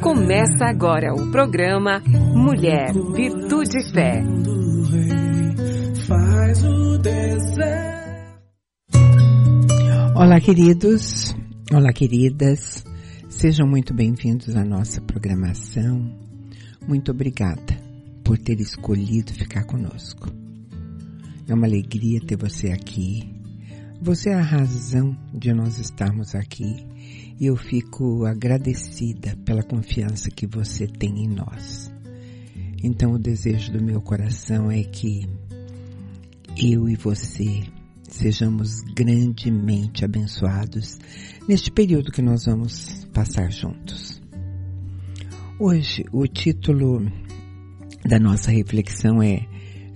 Começa agora o programa Mulher, Virtude e Fé. Olá, queridos. Olá, queridas. Sejam muito bem-vindos à nossa programação. Muito obrigada por ter escolhido ficar conosco. É uma alegria ter você aqui. Você é a razão de nós estarmos aqui e eu fico agradecida pela confiança que você tem em nós. Então, o desejo do meu coração é que eu e você sejamos grandemente abençoados neste período que nós vamos passar juntos. Hoje, o título da nossa reflexão é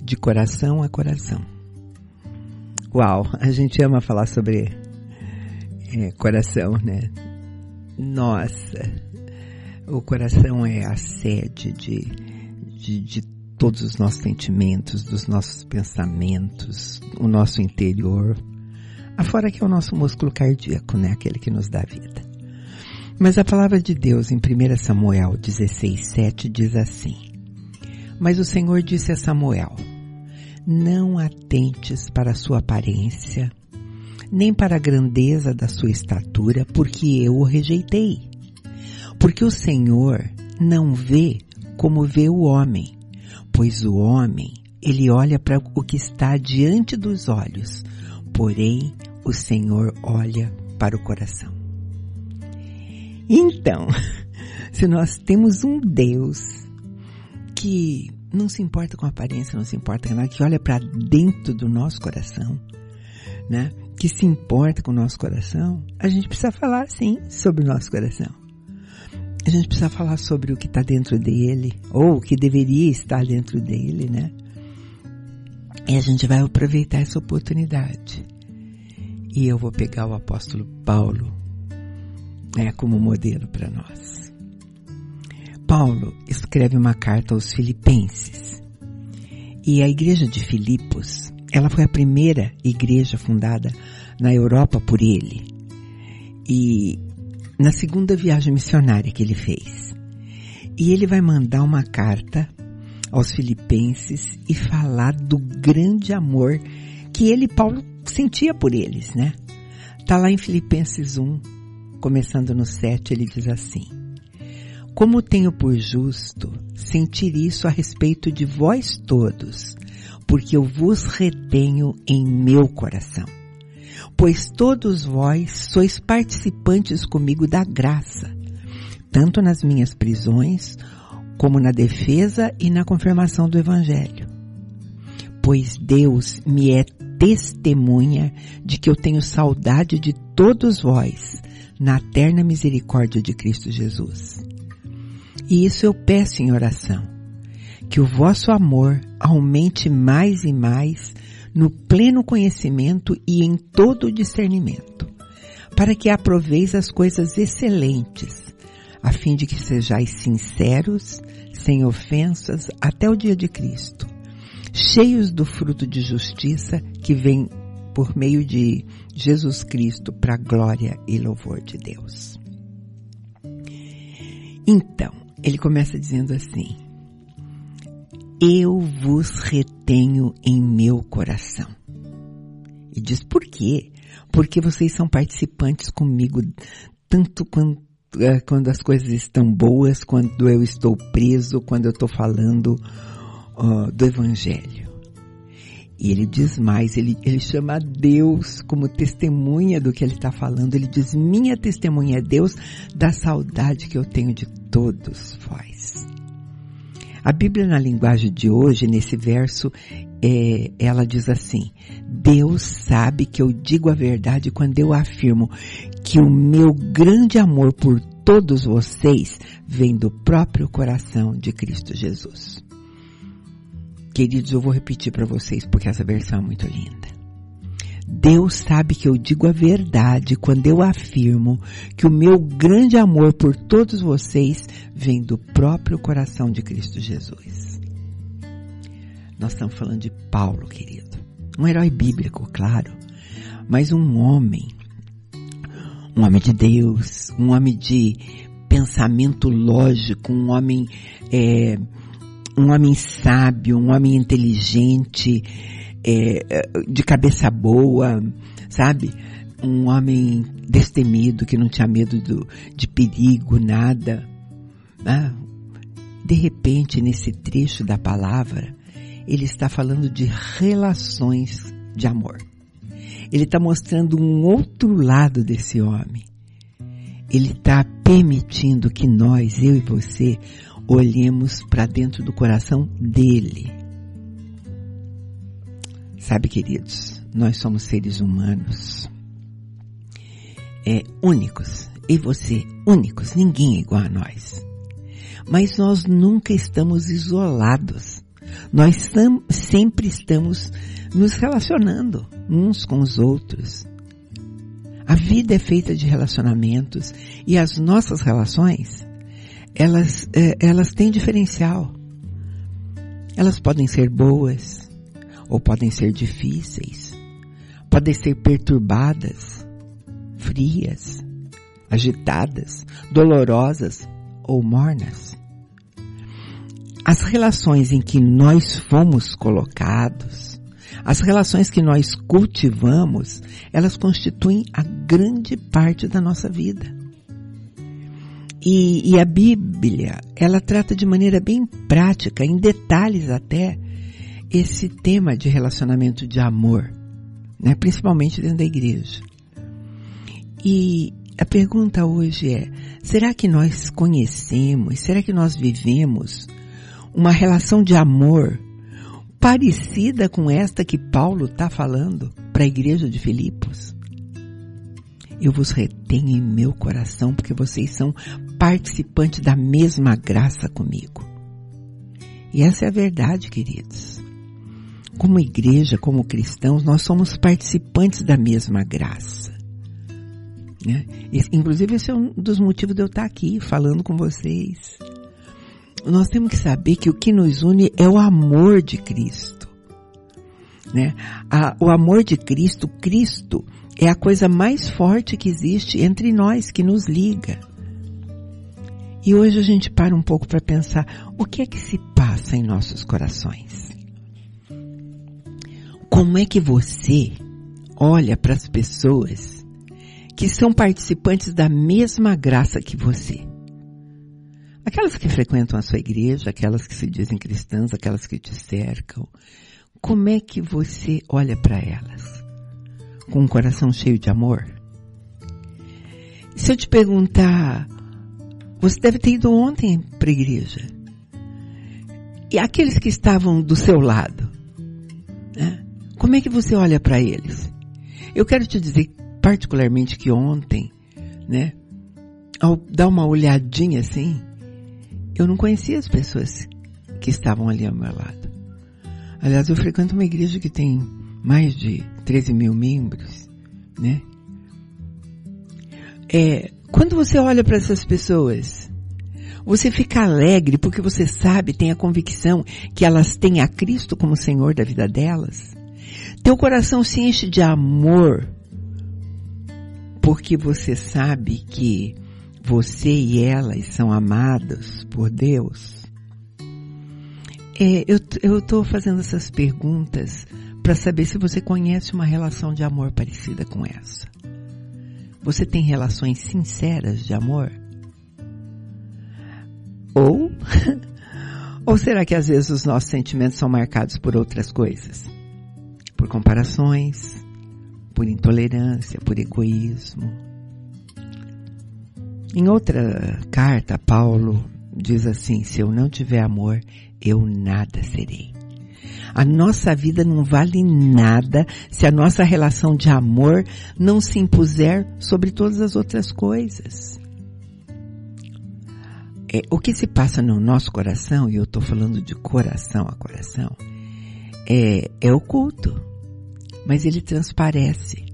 De Coração a Coração. Uau, a gente ama falar sobre é, coração, né? Nossa, o coração é a sede de, de, de todos os nossos sentimentos, dos nossos pensamentos, o nosso interior. Afora que é o nosso músculo cardíaco, né? Aquele que nos dá vida. Mas a palavra de Deus em 1 Samuel 16, 7 diz assim: Mas o Senhor disse a Samuel: Não atentes para a sua aparência, nem para a grandeza da sua estatura, porque eu o rejeitei. Porque o Senhor não vê como vê o homem, pois o homem, ele olha para o que está diante dos olhos, porém o Senhor olha para o coração. Então, se nós temos um Deus que não se importa com a aparência, não se importa com nada, que olha para dentro do nosso coração, né? Que se importa com o nosso coração, a gente precisa falar sim sobre o nosso coração. A gente precisa falar sobre o que está dentro dele, ou o que deveria estar dentro dele, né? E a gente vai aproveitar essa oportunidade. E eu vou pegar o apóstolo Paulo né, como modelo para nós. Paulo escreve uma carta aos filipenses. E a igreja de Filipos, ela foi a primeira igreja fundada na Europa por ele. E na segunda viagem missionária que ele fez. E ele vai mandar uma carta aos filipenses e falar do grande amor que ele, Paulo, sentia por eles, né? Tá lá em Filipenses 1, começando no 7, ele diz assim: Como tenho por justo sentir isso a respeito de vós todos, porque eu vos retenho em meu coração. Pois todos vós sois participantes comigo da graça, tanto nas minhas prisões, como na defesa e na confirmação do Evangelho. Pois Deus me é testemunha de que eu tenho saudade de todos vós, na eterna misericórdia de Cristo Jesus. E isso eu peço em oração, que o vosso amor aumente mais e mais no pleno conhecimento e em todo discernimento, para que aproveis as coisas excelentes, a fim de que sejais sinceros, sem ofensas, até o dia de Cristo, cheios do fruto de justiça que vem por meio de Jesus Cristo para glória e louvor de Deus. Então, ele começa dizendo assim: Eu vos retenho em meu coração. E diz por quê? Porque vocês são participantes comigo, tanto quando, quando as coisas estão boas, quando eu estou preso, quando eu estou falando uh, do Evangelho. E ele diz mais, ele, ele chama Deus como testemunha do que ele está falando. Ele diz, minha testemunha é Deus da saudade que eu tenho de todos vós. A Bíblia na linguagem de hoje, nesse verso, é, ela diz assim, Deus sabe que eu digo a verdade quando eu afirmo que o meu grande amor por todos vocês vem do próprio coração de Cristo Jesus. Queridos, eu vou repetir para vocês porque essa versão é muito linda. Deus sabe que eu digo a verdade quando eu afirmo que o meu grande amor por todos vocês vem do próprio coração de Cristo Jesus. Nós estamos falando de Paulo, querido. Um herói bíblico, claro, mas um homem, um homem de Deus, um homem de pensamento lógico, um homem, é, um homem sábio, um homem inteligente, é, de cabeça boa, sabe? Um homem destemido, que não tinha medo do, de perigo, nada. Ah, de repente, nesse trecho da palavra, ele está falando de relações de amor. Ele está mostrando um outro lado desse homem. Ele está permitindo que nós, eu e você, olhemos para dentro do coração dele. Sabe, queridos, nós somos seres humanos é, únicos. E você, únicos. Ninguém é igual a nós. Mas nós nunca estamos isolados. Nós sempre estamos nos relacionando uns com os outros. A vida é feita de relacionamentos e as nossas relações, elas, é, elas têm diferencial. Elas podem ser boas ou podem ser difíceis, podem ser perturbadas, frias, agitadas, dolorosas ou mornas. As relações em que nós fomos colocados, as relações que nós cultivamos, elas constituem a grande parte da nossa vida. E, e, a Bíblia, ela trata de maneira bem prática, em detalhes até, esse tema de relacionamento de amor, né? principalmente dentro da igreja. E a pergunta hoje é, será que nós conhecemos, será que nós vivemos uma relação de amor parecida com esta que Paulo está falando para a igreja de Filipos? Eu vos retenho em meu coração porque vocês são participantes da mesma graça comigo. E essa é a verdade, queridos. Como igreja, como cristãos, nós somos participantes da mesma graça. Né? Inclusive, esse é um dos motivos de eu estar aqui falando com vocês nós temos que saber que o que nos une é o amor de Cristo. Né? A, o amor de Cristo, Cristo é a coisa mais forte que existe entre nós, que nos liga. E hoje a gente para um pouco para pensar o que é que se passa em nossos corações. Como é que você olha para as pessoas que são participantes da mesma graça que você? Aquelas que frequentam a sua igreja, aquelas que se dizem cristãs, aquelas que te cercam, como é que você olha para elas? Com um coração cheio de amor? Se eu te perguntar, você deve ter ido ontem para a igreja. E aqueles que estavam do seu lado, né? Como é que você olha para eles? Eu quero te dizer particularmente que ontem, né, ao dar uma olhadinha assim, eu não conhecia as pessoas que estavam ali ao meu lado. Aliás, eu frequento uma igreja que tem mais de 13 mil membros, né? É, quando você olha para essas pessoas, você fica alegre porque você sabe, tem a convicção que elas têm a Cristo como Senhor da vida delas. Teu coração se enche de amor porque você sabe que você e elas são amados por Deus? É, eu estou fazendo essas perguntas para saber se você conhece uma relação de amor parecida com essa. Você tem relações sinceras de amor? Ou, ou será que às vezes os nossos sentimentos são marcados por outras coisas? Comparações, por intolerância, por egoísmo, em outra carta, Paulo diz assim: se eu não tiver amor, eu nada serei. A nossa vida não vale nada se a nossa relação de amor não se impuser sobre todas as outras coisas. É, o que se passa no nosso coração, e eu estou falando de coração a coração, é, é oculto, mas ele transparece.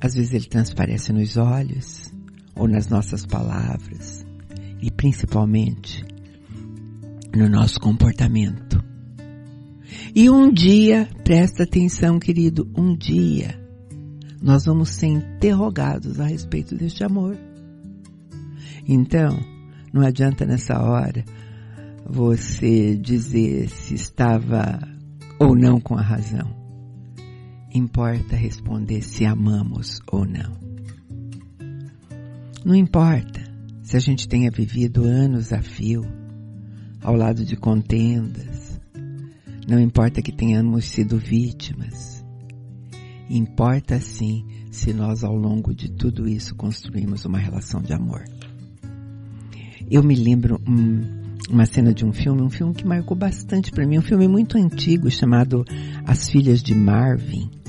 Às vezes ele transparece nos olhos, ou nas nossas palavras e principalmente no nosso comportamento. E um dia, presta atenção, querido, um dia nós vamos ser interrogados a respeito deste amor. Então, Não adianta nessa hora você dizer se estava ou não com a razão. Importa responder se amamos ou não. Não importa se a gente tenha vivido anos a fio ao lado de contendas. Não importa que tenhamos sido vítimas. Importa sim se nós ao longo de tudo isso construímos uma relação de amor. Eu me lembro uma cena de um filme, um filme que marcou bastante para mim, um filme muito antigo chamado As Filhas de Marvin.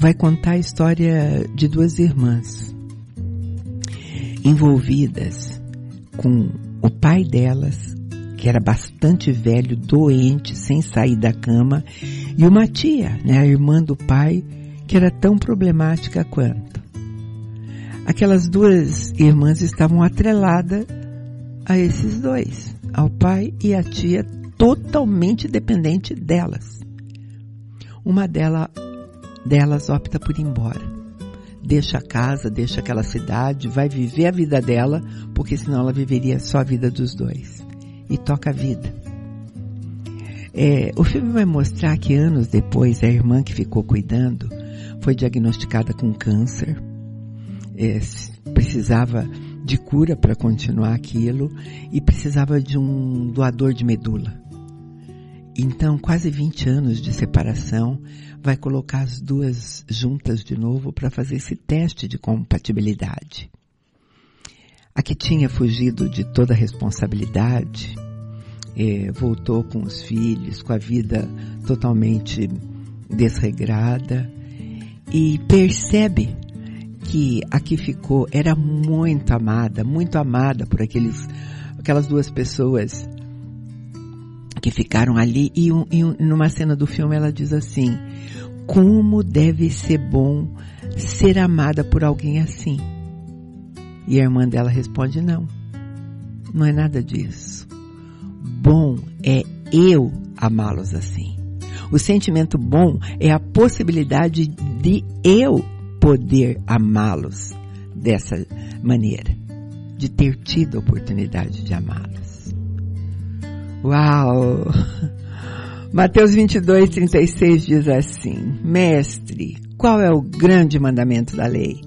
Vai contar a história de duas irmãs envolvidas com o pai delas, que era bastante velho, doente, sem sair da cama, e uma tia, né, a irmã do pai, que era tão problemática quanto. Aquelas duas irmãs estavam atreladas a esses dois, ao pai e à tia, totalmente dependente delas. Uma dela, delas opta por ir embora. Deixa a casa, deixa aquela cidade, vai viver a vida dela, porque senão ela viveria só a vida dos dois. E toca a vida. É, o filme vai mostrar que anos depois a irmã que ficou cuidando foi diagnosticada com câncer, é, precisava de cura para continuar aquilo e precisava de um doador de medula. Então, quase 20 anos de separação, vai colocar as duas juntas de novo para fazer esse teste de compatibilidade. A que tinha fugido de toda responsabilidade, é, voltou com os filhos, com a vida totalmente desregrada e percebe que a que ficou era muito amada, muito amada por aqueles, aquelas duas pessoas que ficaram ali e, um, e um, numa cena do filme ela diz assim, como deve ser bom ser amada por alguém assim? E a irmã dela responde não, não é nada disso. Bom é eu amá-los assim. O sentimento bom é a possibilidade de eu poder amá-los dessa maneira, de ter tido a oportunidade de amá-los. Uau! Mateus 22, 36 diz assim: Mestre, qual é o grande mandamento da lei?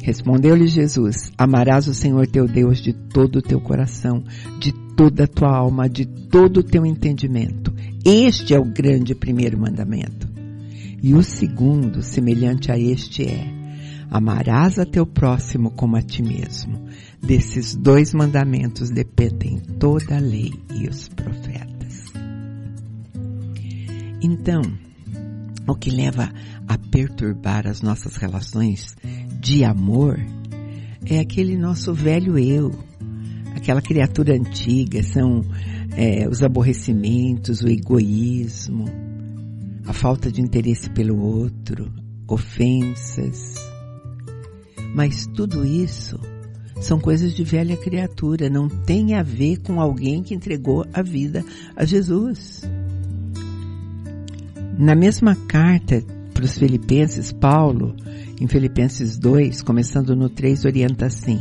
Respondeu-lhe Jesus: Amarás o Senhor teu Deus de todo o teu coração, de toda a tua alma, de todo o teu entendimento. Este é o grande primeiro mandamento. E o segundo, semelhante a este, é: amarás a teu próximo como a ti mesmo. Desses dois mandamentos dependem toda a lei e os profetas. Então, o que leva a perturbar as nossas relações de amor é aquele nosso velho eu, aquela criatura antiga, são é, os aborrecimentos, o egoísmo, a falta de interesse pelo outro, ofensas. Mas tudo isso são coisas de velha criatura, não tem a ver com alguém que entregou a vida a Jesus. Na mesma carta para os Filipenses, Paulo, em Filipenses 2, começando no 3, orienta assim: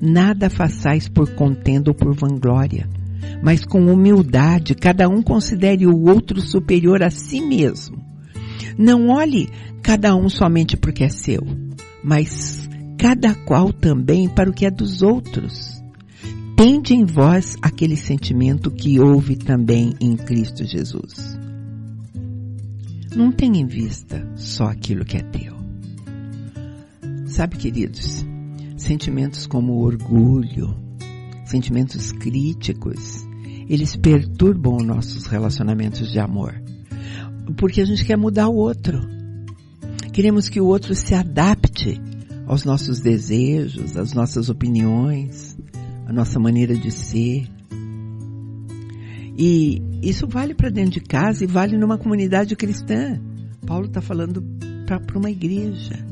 Nada façais por contenda ou por vanglória mas com humildade, cada um considere o outro superior a si mesmo. Não olhe cada um somente porque é seu, mas cada qual também para o que é dos outros. Tende em vós aquele sentimento que houve também em Cristo Jesus. Não tenha em vista só aquilo que é teu. Sabe, queridos, sentimentos como orgulho, sentimentos críticos, eles perturbam nossos relacionamentos de amor. Porque a gente quer mudar o outro. Queremos que o outro se adapte aos nossos desejos, às nossas opiniões, à nossa maneira de ser. E isso vale para dentro de casa e vale numa comunidade cristã. Paulo está falando para uma igreja.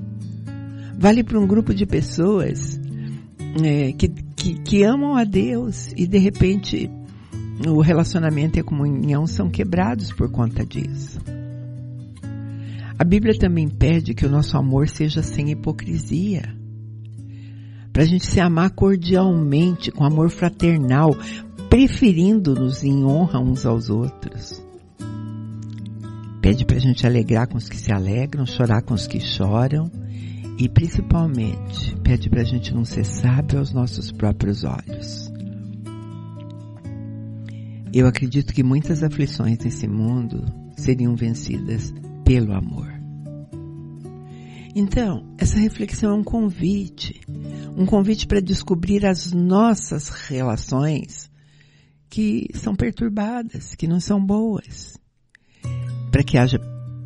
Vale para um grupo de pessoas é, que, que, que amam a Deus e de repente o relacionamento e a comunhão são quebrados por conta disso. A Bíblia também pede que o nosso amor seja sem hipocrisia. para a gente se amar cordialmente, com amor fraternal, preferindo-nos em honra uns aos outros. Pede para a gente alegrar com os que se alegram, chorar com os que choram e principalmente pede para a gente não ser sábio aos nossos próprios olhos. Eu acredito que muitas aflições nesse mundo seriam vencidas pelo amor. Então, essa reflexão é um convite, um convite para descobrir as nossas relações que são perturbadas, que não são boas, para que haja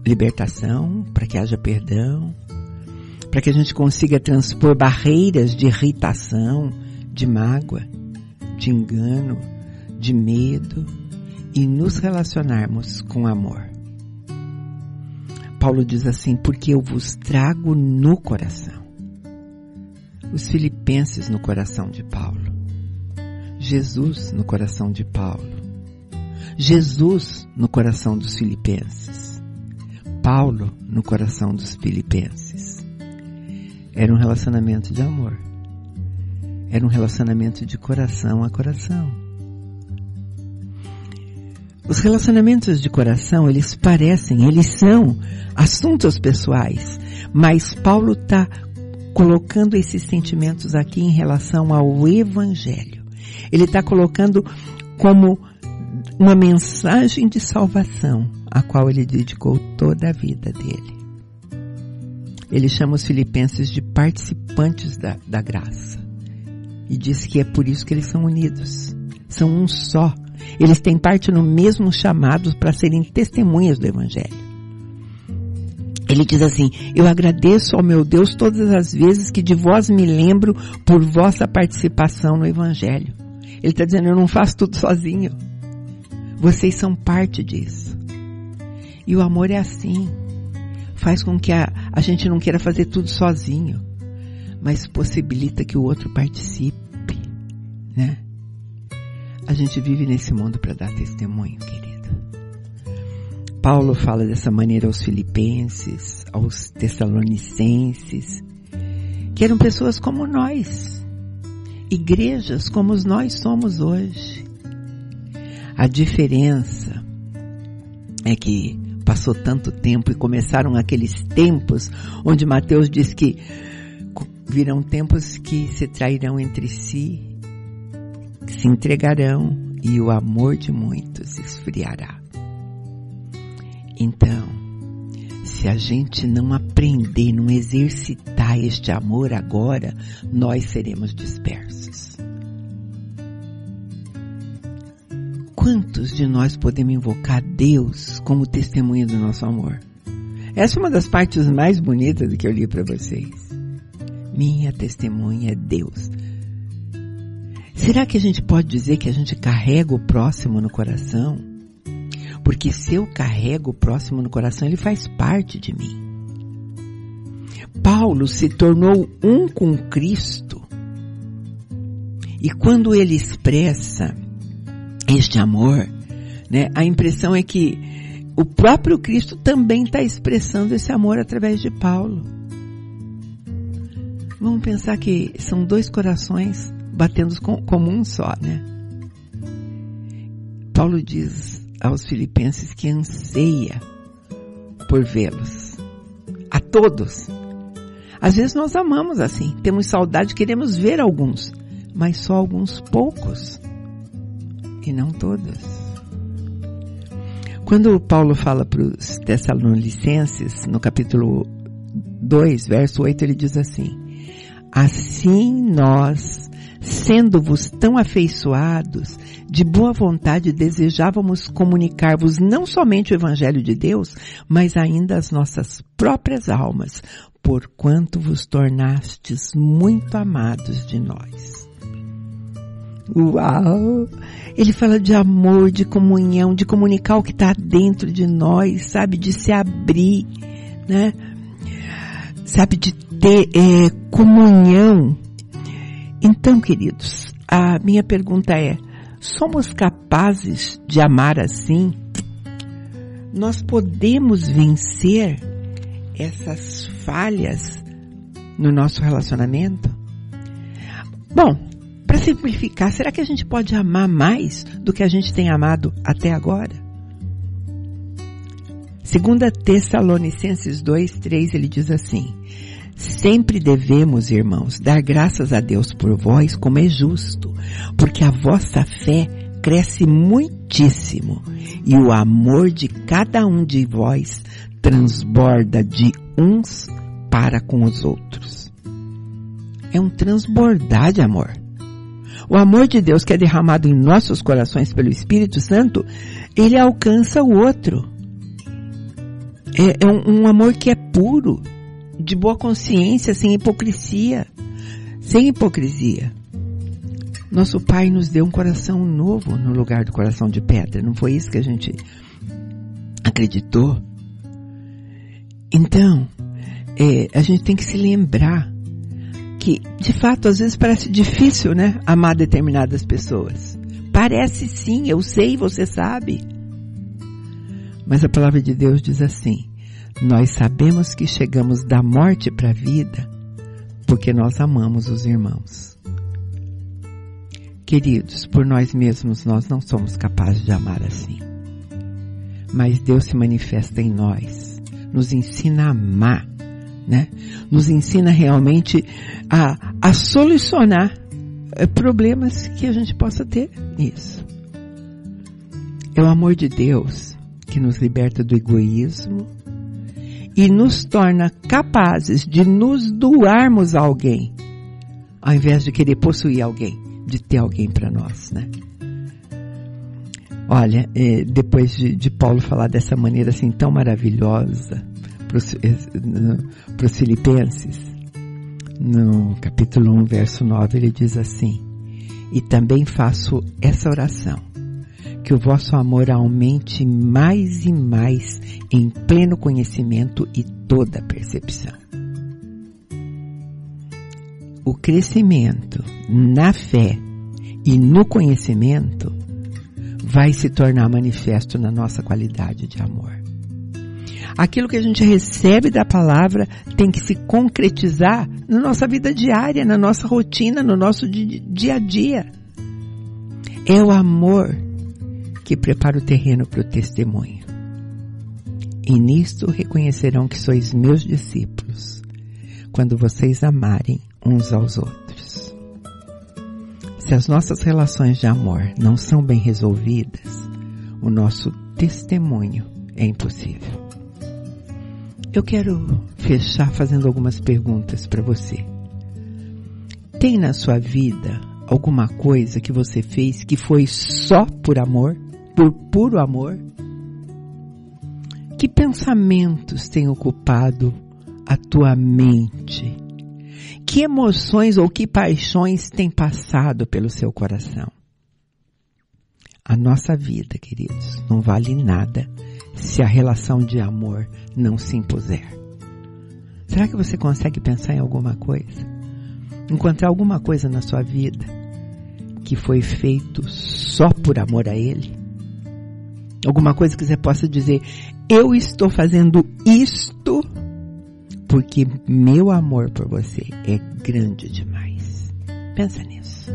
libertação, para que haja perdão, para que a gente consiga transpor barreiras de irritação, de mágoa, de engano, de medo e nos relacionarmos com amor. Paulo diz assim, porque eu vos trago no coração. Os filipenses no coração de Paulo. Jesus no coração de Paulo. Jesus no coração dos filipenses. Paulo no coração dos filipenses. Era um relacionamento de amor. Era um relacionamento de coração a coração. Os relacionamentos de coração, eles parecem, eles são assuntos pessoais, mas Paulo está colocando esses sentimentos aqui em relação ao Evangelho. Ele está colocando como uma mensagem de salvação, a qual ele dedicou toda a vida dele. Ele chama os filipenses de participantes da, da graça. E diz que é por isso que eles são unidos. São um só eles têm parte no mesmo chamado para serem testemunhas do Evangelho. Ele diz assim, eu agradeço ao meu Deus todas as vezes que de vós me lembro por vossa participação no Evangelho. Ele está dizendo, eu não faço tudo sozinho. Vocês são parte disso. E o amor é assim. Faz com que a, a gente não queira fazer tudo sozinho, mas possibilita que o outro participe, né? A gente vive nesse mundo para dar testemunho, querido. Paulo fala dessa maneira aos filipenses, aos tessalonicenses, que eram pessoas como nós, igrejas como nós somos hoje. A diferença é que passou tanto tempo e começaram aqueles tempos onde Mateus diz que virão tempos que se trairão entre si se entregarão e o amor de muitos esfriará. Então, se a gente não aprender, não exercitar este amor agora, nós seremos dispersos. Quantos de nós podemos invocar Deus como testemunha do nosso amor? Essa é uma das partes mais bonitas que eu li para vocês. Minha testemunha é Deus. Será que a gente pode dizer que a gente carrega o próximo no coração? Porque se eu carrego o próximo no coração, ele faz parte de mim. Paulo se tornou um com Cristo. E quando ele expressa este amor, né, a impressão é que o próprio Cristo também está expressando esse amor através de Paulo. Vamos pensar que são dois corações batendo como um só, né? Paulo diz aos filipenses que anseia por vê-los. A todos. Às vezes nós amamos assim, temos saudade, queremos ver alguns, mas só alguns poucos. E não todos. Quando Paulo fala para os Tessalonicenses, no capítulo 2, verso 8, ele diz assim: Assim nós Sendo-vos tão afeiçoados, de boa vontade desejávamos comunicar-vos não somente o Evangelho de Deus, mas ainda as nossas próprias almas, porquanto vos tornastes muito amados de nós. Uau! Ele fala de amor, de comunhão, de comunicar o que está dentro de nós, sabe? De se abrir, né? Sabe? De ter é, comunhão então, queridos, a minha pergunta é: somos capazes de amar assim? Nós podemos vencer essas falhas no nosso relacionamento? Bom, para simplificar, será que a gente pode amar mais do que a gente tem amado até agora? Segunda Tessalonicenses 2, 3, ele diz assim, Sempre devemos, irmãos, dar graças a Deus por vós como é justo, porque a vossa fé cresce muitíssimo e o amor de cada um de vós transborda de uns para com os outros. É um transbordar de amor. O amor de Deus que é derramado em nossos corações pelo Espírito Santo, ele alcança o outro. É, é um, um amor que é puro, de boa consciência, sem hipocrisia. Sem hipocrisia. Nosso Pai nos deu um coração novo no lugar do coração de pedra. Não foi isso que a gente acreditou? Então, é, a gente tem que se lembrar que, de fato, às vezes parece difícil, né? Amar determinadas pessoas. Parece sim, eu sei, você sabe. Mas a palavra de Deus diz assim: nós sabemos que chegamos da morte para a vida porque nós amamos os irmãos. Queridos, por nós mesmos nós não somos capazes de amar assim. Mas Deus se manifesta em nós, nos ensina a amar, né? Nos ensina realmente a, a solucionar eh, problemas que a gente possa ter. Isso. É o amor de Deus que nos liberta do egoísmo, e nos torna capazes de nos doarmos a alguém, ao invés de querer possuir alguém, de ter alguém para nós, né? Olha, eh, depois de, de, Paulo falar dessa maneira assim tão maravilhosa para os eh, filipenses, no capítulo 1, verso 9, ele diz assim, e também faço essa oração que o vosso amor aumente mais e mais em pleno conhecimento e toda percepção. O crescimento na fé e no conhecimento vai se tornar manifesto na nossa qualidade de amor. Aquilo que a gente recebe da palavra tem que se concretizar na nossa vida diária, na nossa rotina, no nosso dia a dia. É o amor que prepara o terreno para o testemunho. E nisto reconhecerão que sois meus discípulos, quando vocês amarem uns aos outros. Se as nossas relações de amor não são bem resolvidas, o nosso testemunho é impossível. Eu quero fechar fazendo algumas perguntas para você. Tem na sua vida alguma coisa que você fez que foi só por amor? Por puro amor? Que pensamentos têm ocupado a tua mente? Que emoções ou que paixões têm passado pelo seu coração? A nossa vida, queridos, não vale nada se a relação de amor não se impuser. Será que você consegue pensar em alguma coisa? Encontrar alguma coisa na sua vida que foi feito só por amor a Ele? Alguma coisa que você possa dizer, eu estou fazendo isto porque meu amor por você é grande demais. Pensa nisso.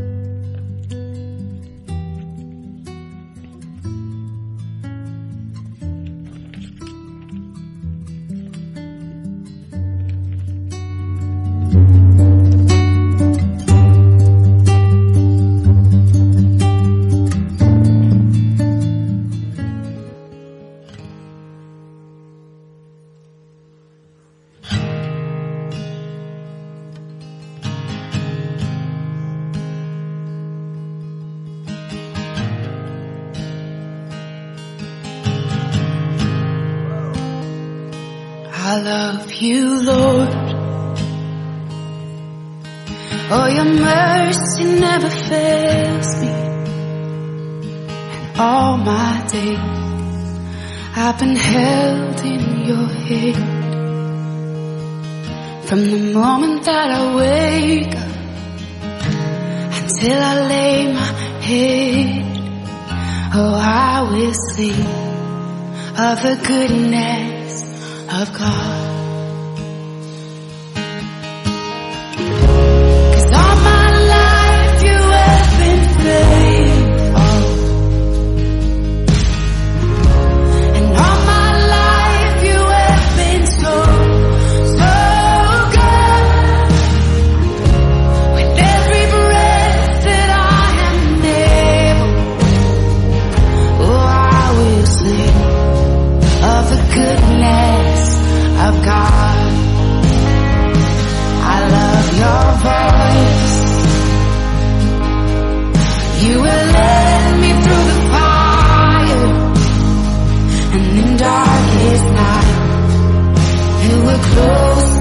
Been held in your hand from the moment that I wake up until I lay my head. Oh, I will sing of the goodness of God. the goodness of God. I love your voice. You will lead me through the fire and in darkest night. You will close.